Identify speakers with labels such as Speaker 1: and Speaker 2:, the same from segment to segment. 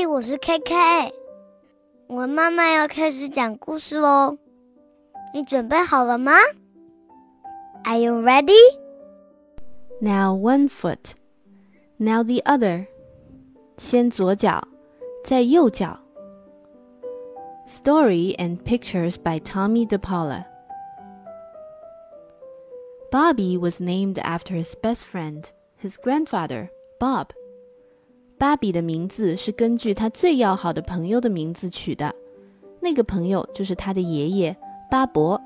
Speaker 1: 嘿，我是 K you ready?
Speaker 2: Now one foot, now the other. 先左脚，再右脚。Story and pictures by Tomie dePaola. Bobby was named after his best friend, his grandfather, Bob. 芭比的名字是根据他最要好的朋友的名字取的，那个朋友就是他的爷爷巴伯。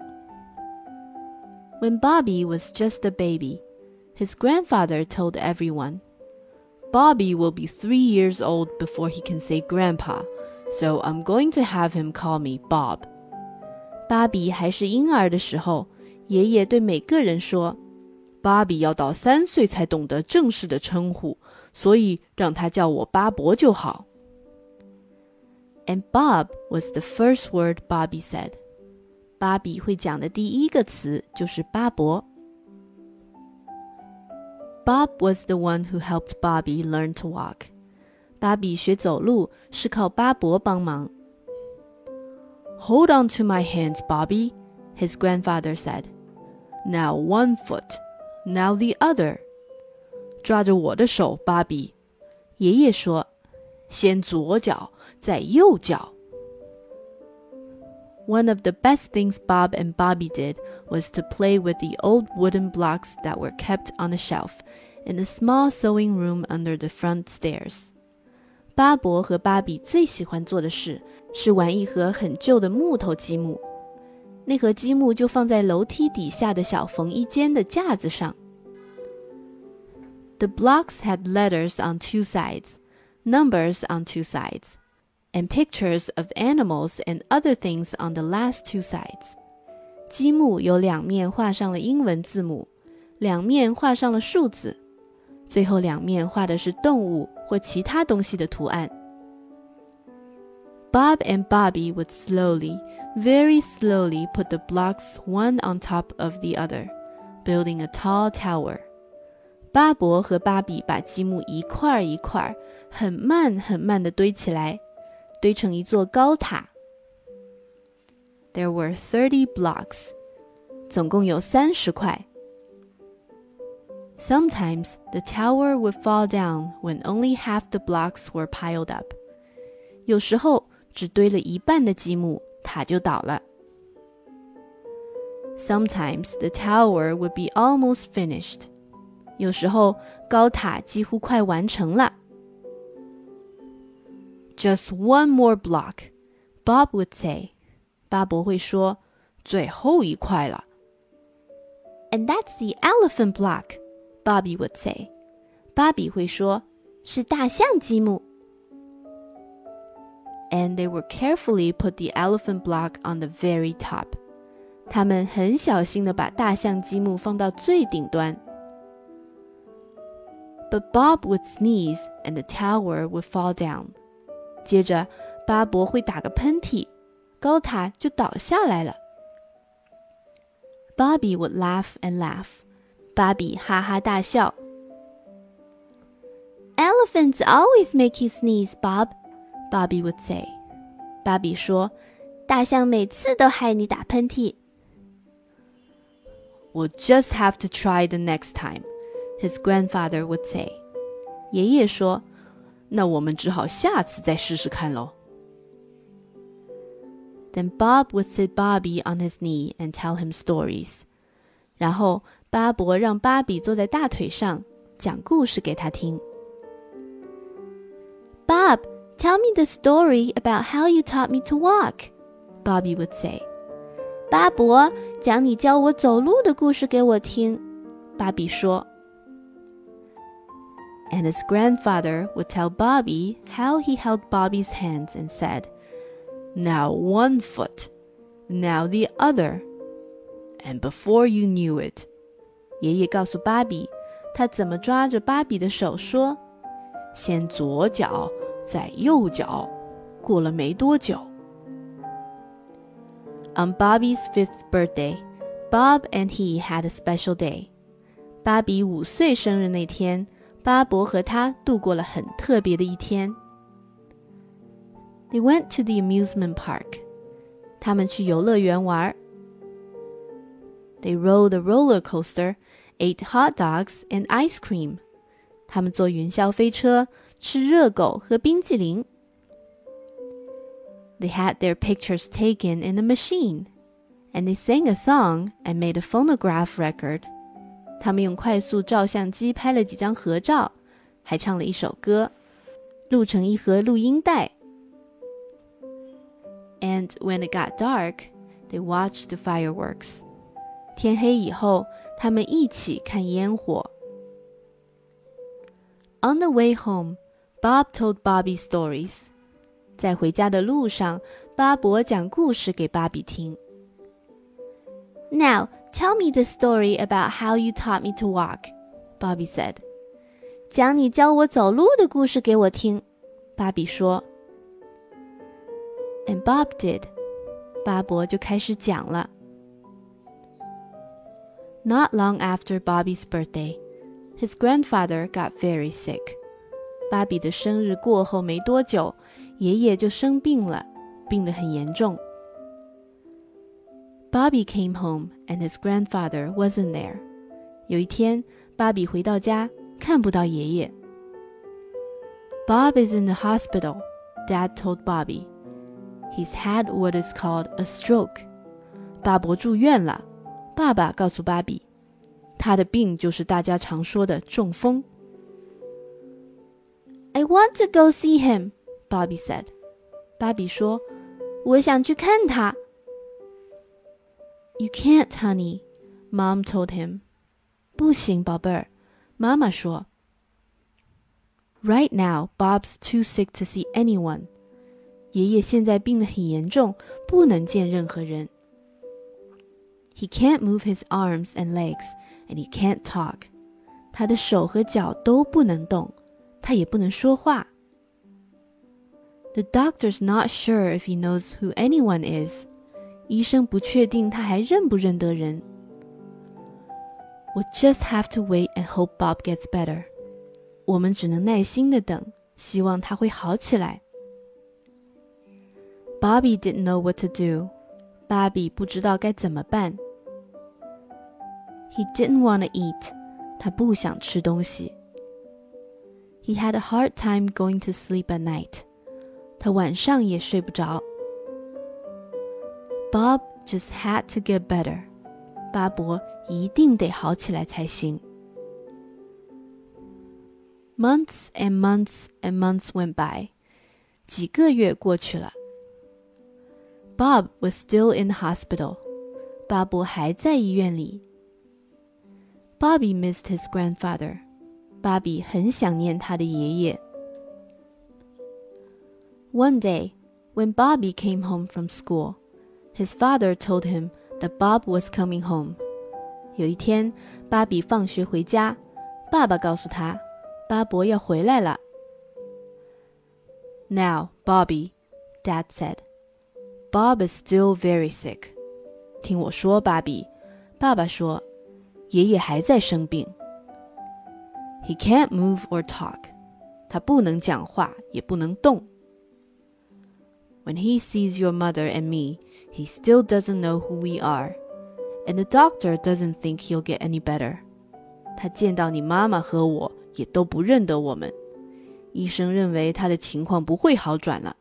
Speaker 2: When Bobby was just a baby, his grandfather told everyone, Bobby will be three years old before he can say grandpa, so I'm going to have him call me Bob. 芭比还是婴儿的时候，爷爷对每个人说：“芭比要到三岁才懂得正式的称呼。” 所以让他叫我巴伯就好。And Bob was the first word Bobby said. 芭比会讲的第一个词就是巴伯。Bob was the one who helped Bobby learn to walk. 芭比学走路是靠巴伯帮忙。Hold on to my hands, Bobby, his grandfather said. Now one foot, now the other. 抓着我的手，芭比。爷爷说：“先左脚，再右脚。” One of the best things Bob and Bobby did was to play with the old wooden blocks that were kept on a shelf in the small sewing room under the front stairs. 巴伯和芭比最喜欢做的事是玩一盒很旧的木头积木，那盒积木就放在楼梯底下的小缝衣间的架子上。 the blocks had letters on two sides, numbers on two sides, and pictures of animals and other things on the last two sides. 积木有两面画上了英文字母，两面画上了数字，最后两面画的是动物或其他东西的图案。Bob and Bobby would slowly, very slowly put the blocks one on top of the other, building a tall tower. 巴伯和芭比把积木一块儿一块儿，很慢很慢地堆起来，堆成一座高塔。There were thirty blocks，总共有三十块。Sometimes the tower would fall down when only half the blocks were piled up。有时候只堆了一半的积木，塔就倒了。Sometimes the tower would be almost finished。 有时候高塔几乎快完成了。Just one more block, Bob would say. 巴伯会说：“最后一块了。” And that's the elephant block, Bobby would say. 芭比会说：“是大象积木。” And they would carefully put the elephant block on the very top. 他们很小心地把大象积木放到最顶端。 but Bob would sneeze and the tower would fall down. 接着，巴伯会打个喷嚏，高塔就倒下来了。Bobby would laugh and laugh. 芭比哈哈大笑。Elephants always make you sneeze, Bob. Bobby would say. 芭比说，大象每次都害你打喷嚏。We'll just have to try the next time his grandfather would say. 爷爷说：“那我们只好下次再试试看喽。” Then Bob would sit Bobby on his knee and tell him stories. 然后巴伯让芭比坐在大腿上讲故事给他听。Bob, tell me the story about how you taught me to walk. Bobby would say. 巴伯，讲你教我走路的故事给我听。芭比说。 and his grandfather would tell Bobby how he held Bobby's hands and said, Now one foot, now the other. And before you knew it, 爷爷告诉芭比，他怎么抓着芭比的手说：“先左脚，再右脚。”过了没多久，On Bobby's fifth birthday, Bob and he had a special day. 芭比五岁生日那天， 巴伯和他度过了很特别的一天。 They went to the amusement park. 他们去游乐园玩。They rode a roller coaster, ate hot dogs and ice cream. 他们坐云霄飞车，吃热狗和冰淇淋。They had their pictures taken in a machine, and they sang a song and made a phonograph record. 他们用快速照相机拍了几张合照，还唱了一首歌，录成一盒录音带。And when it got dark, they watched the fireworks. 天黑以后，他们一起看烟火。On the way home, Bob told Bobby stories. 在回家的路上，巴伯讲故事给芭比听。Now tell me the story about how you taught me to walk, Bobby said. 讲你教我走路的故事给我听，芭比说。And Bob did. 巴伯就开始讲了。Not long after Bobby's birthday, his grandfather got very sick. 芭比的生日过后没多久，爷爷就生病了，病得很严重。 Bobby came home and his grandfather wasn't there. 有一天，芭比回到家，看不到爷爷。Bob is in the hospital, Dad told Bobby. He's had what is called a stroke. 巴伯住院了。爸爸告诉芭比，他的病就是大家常说的中风。I want to go see him, Bobby said. 芭比说：“我想去看他。” You can't, honey, Mom told him. 不行，宝贝儿，妈妈说。Right now, Bob's too sick to see anyone. 爷爷现在病得很严重，不能见任何人。He can't move his arms and legs, and he can't talk. 他的手和脚都不能动，他也不能说话。The doctor's not sure if he knows who anyone is. 医生不确定他还认不认得人。We'll just have to wait and hope Bob gets better. 我们只能耐心的等，希望他会好起来。Bobby didn't know what to do. 芭比不知道该怎么办。He didn't want to eat. 他不想吃东西。He had a hard time going to sleep at night. 他晚上也睡不着。 Bob just had to get better. 巴伯一定得好起来才行。Months and months and months went by. 几个月过去了。Bob was still in the hospital. 巴伯还在医院里。Bobby missed his grandfather. 芭比很想念他的爷爷。One day, when Bobby came home from school, his father told him that Bob was coming home. 有一天，芭比放学回家，爸爸告诉他，巴伯要回来了。Now, Bobby, Dad said, Bob is still very sick. 听我说，芭比，爸爸说，爷爷还在生病。He can't move or talk. 他不能讲话，也不能动。When he sees your mother and me, he still doesn't know who we are, and the doctor doesn't think he'll get any better. 他见到你妈妈和我，也都不认得我们。医生认为他的情况不会好转了。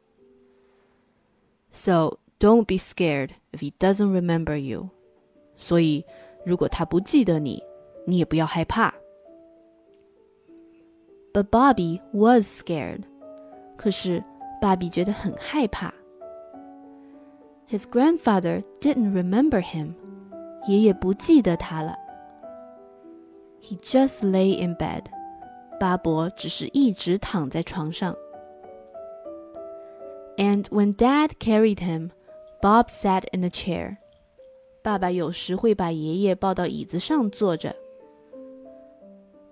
Speaker 2: So don't be scared if he doesn't remember you. 所以，如果他不记得你，你也不要害怕。But Bobby was scared. 可是，芭比觉得很害怕。 His grandfather didn't remember him. 爷爷不记得他了。He just lay in bed. 巴伯只是一直躺在床上。And when Dad carried him, Bob sat in a chair. 爸爸有时会把爷爷抱到椅子上坐着。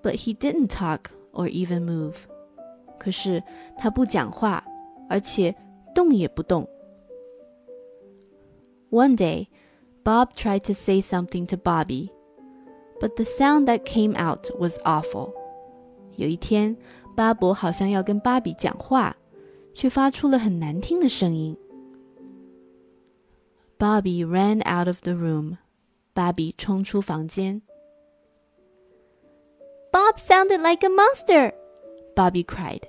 Speaker 2: But he didn't talk or even move. 可是他不讲话，而且动也不动。 One day, Bob tried to say something to Bobby, but the sound that came out was awful. 有一天，巴伯好像要跟芭比讲话， 却发出了很难听的声音。Bobby ran out of the room. 芭比冲出房间。
Speaker 1: Bob sounded like a monster.
Speaker 2: Bobby cried.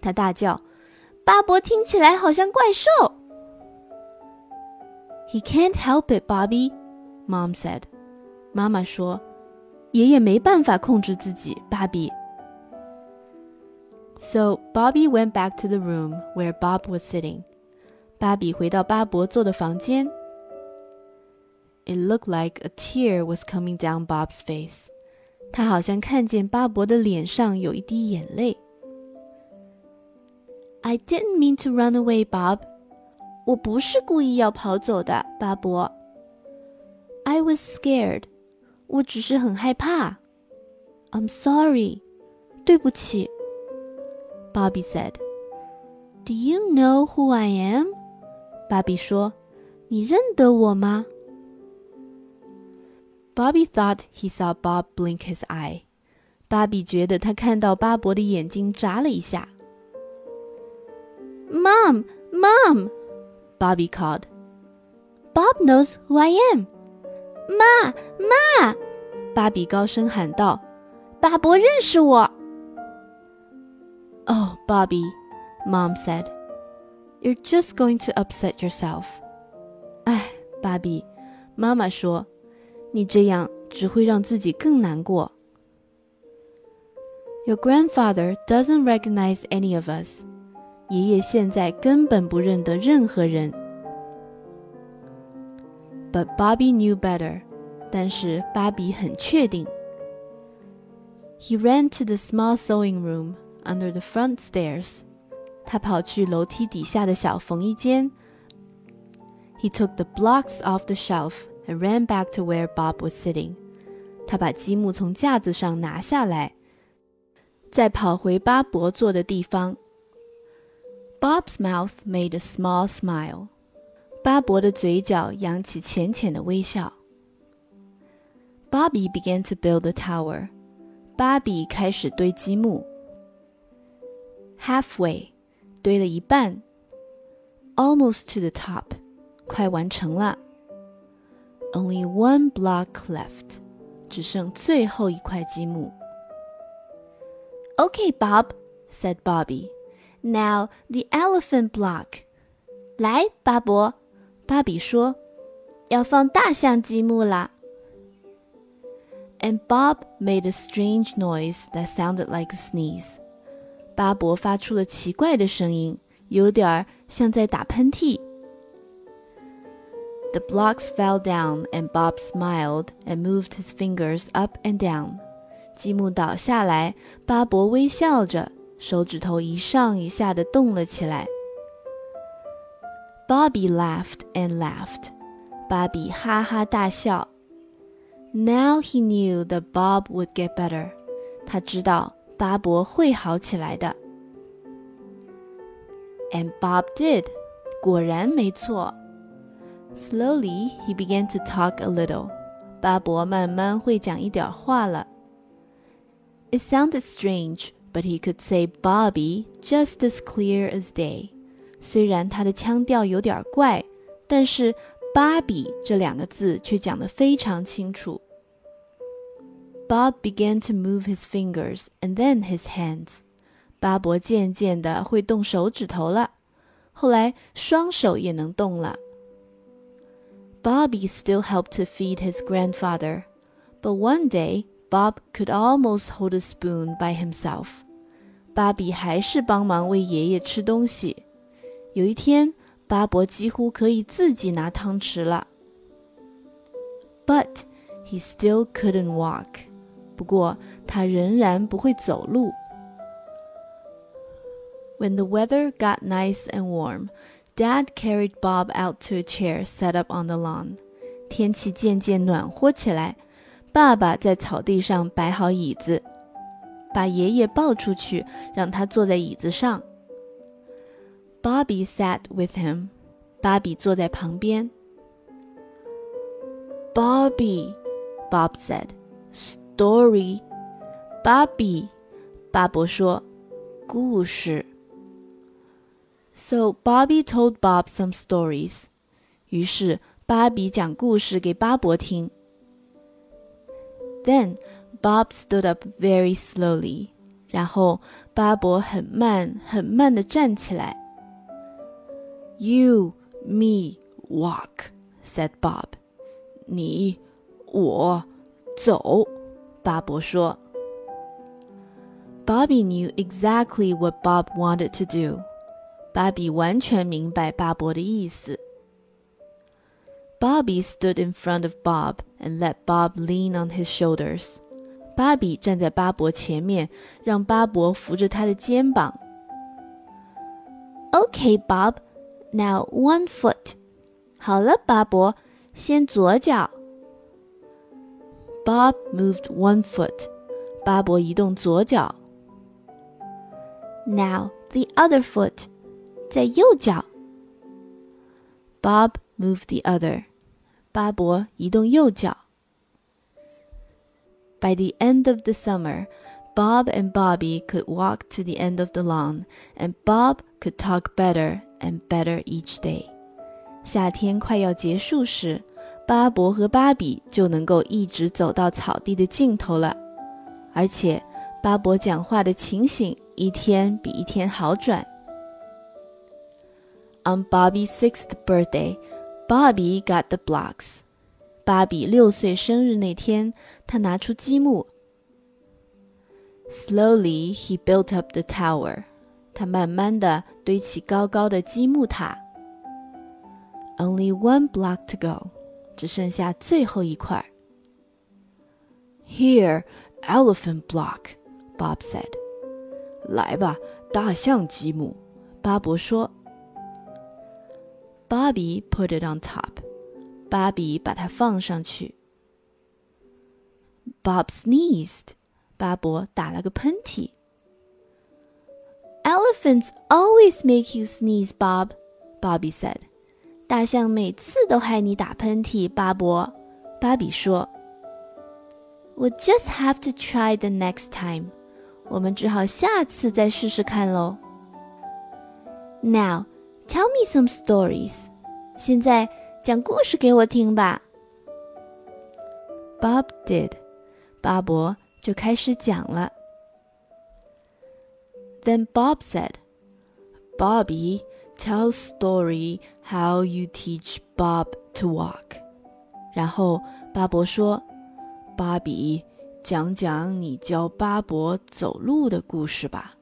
Speaker 2: 他大叫：“巴伯听起来好像怪兽。” He can't help it, Bobby, Mom said. 妈妈说：“爷爷没办法控制自己，芭比。” So Bobby went back to the room where Bob was sitting. 芭比回到巴伯坐的房间。It looked like a tear was coming down Bob's face. 他好像看见巴伯的脸上有一滴眼泪。I didn't mean to run away, Bob. 我不是故意要跑走的，巴伯。I was scared. 我只是很害怕。I'm sorry. 对不起。Bobby said. Do you know who I am? 芭比说：“你认得我吗？” Bobby thought he saw Bob blink his eye. 芭比觉得他看到巴伯的眼睛眨了一下。Mom, Mom, Bobby called. Bob knows who I am. 妈妈，芭比高声喊道：“巴伯认识我。” Oh, Bobby, Mom said. You're just going to upset yourself. 哎，芭比，妈妈说，你这样只会让自己更难过。Your grandfather doesn't recognize any of us. 爷爷现在根本不认得任何人。But Bobby knew better. 但是芭比很确定。He ran to the small sewing room under the front stairs. 他跑去楼梯底下的小缝衣间。He took the blocks off the shelf and ran back to where Bob was sitting. 他把积木从架子上拿下来，再跑回巴伯坐的地方。 Bob's mouth made a small smile. 巴伯的嘴角扬起浅浅的微笑。Bobby began to build a tower. 芭比开始堆积木。Halfway. 堆了一半，almost to the top，快完成了。Only one block left，只剩最后一块积木。Okay, Bob, said Bobby. Now the elephant block. 来，巴伯，芭比说，要放大象积木啦。And Bob made a strange noise that sounded like a sneeze. 巴伯发出了奇怪的声音，有点儿像在打喷嚏。The blocks fell down, and Bob smiled and moved his fingers up and down. 积木倒下来，巴伯微笑着， 手指头一上一下的动了起来。Bobby laughed and laughed. 芭比哈哈大笑。Now he knew that Bob would get better. 他知道巴伯会好起来的。And Bob did，果然没错。Slowly he began to talk a little，巴伯慢慢会讲一点话了。It sounded strange, but he could say Bobby just as clear as day。虽然他的腔调有点怪，但是芭比这两个字却讲得非常清楚。Bob began to move his fingers and then his hands. 巴伯渐渐的会动手指头了，后来双手也能动了。Bobby still helped to feed his grandfather, but one day Bob could almost hold a spoon by himself. 芭比还是帮忙喂爷爷吃东西。有一天，巴伯几乎可以自己拿汤匙了。But he still couldn't walk. 不过他仍然不会走路。When the weather got nice and warm, Dad carried Bob out to a chair set up on the lawn. 天气渐渐暖和起来，爸爸在草地上摆好椅子， 把爷爷抱出去，让他坐在椅子上。Bobby sat with him. 芭比坐在旁边。Bobby, Bob said story. 芭比，巴伯说，故事。 So Bobby told Bob some stories. 于是芭比讲故事给巴伯听。Then Bob stood up very slowly. 然后巴伯很慢很慢地站起来。You, me, walk, said Bob. 你，我，走。巴伯说。Bobby knew exactly what Bob wanted to do. 芭比完全明白巴伯的意思。Bobby stood in front of Bob and let Bob lean on his shoulders. 芭比站在巴伯前面，让巴伯扶着他的肩膀。Okay, Bob. Now one foot. 好了，巴伯，先左脚。Bob moved one foot. 巴伯移动左脚。Now the other foot. 在右脚。Bob moved the other. 巴伯移动右脚。By the end of the summer, Bob and Bobby could walk to the end of the lawn, and Bob could talk better and better each day. 夏天快要结束时，巴伯和芭比就能够一直走到草地的尽头了，而且巴伯讲话的情形一天比一天好转。On Bobby's sixth birthday, Bobby got the blocks. 芭比六岁生日那天，他拿出积木。Slowly he built up the tower. 他慢慢的堆起高高的积木塔。Only one block to go. 只剩下最后一块。Here, elephant block, Bob said. 来吧，大象积木，巴伯说。Bobby put it on top. 芭比把它放上去。Bob sneezed. 巴伯打了个喷嚏。Elephants always make you sneeze, Bob. Bobby said. 大象每次都害你打喷嚏，巴伯。芭比说。We'll just have to try the next time. 我们只好下次再试试看喽。Now, tell me some stories. 现在 讲故事给我听吧。Bob did. 巴伯就开始讲了。Then Bob said, Bobby, tell story how you teach Bob to walk. 然后巴伯说：“芭比，讲讲你教巴伯走路的故事吧。”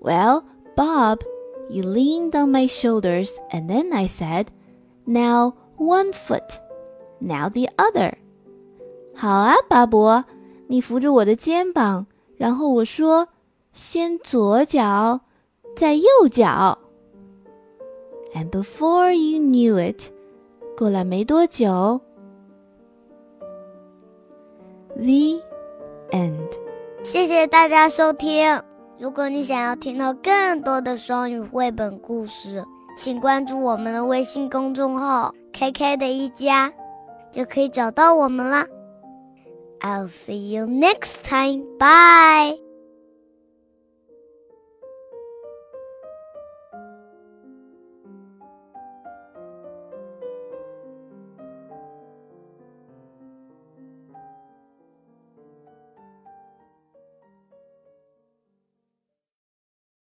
Speaker 2: Well, Bob, you leaned on my shoulders, and then I said, "Now one foot, now the other." 好啊，巴伯，你扶着我的肩膀，然后我说：“先左脚，再右脚。” And before you knew it，过了没多久，The end。
Speaker 1: 谢谢大家收听。 如果你想要听到更多的双语绘本故事，请关注我们的微信公众号 “KK 的一家”，就可以找到我们啦。I'll see you next time. Bye.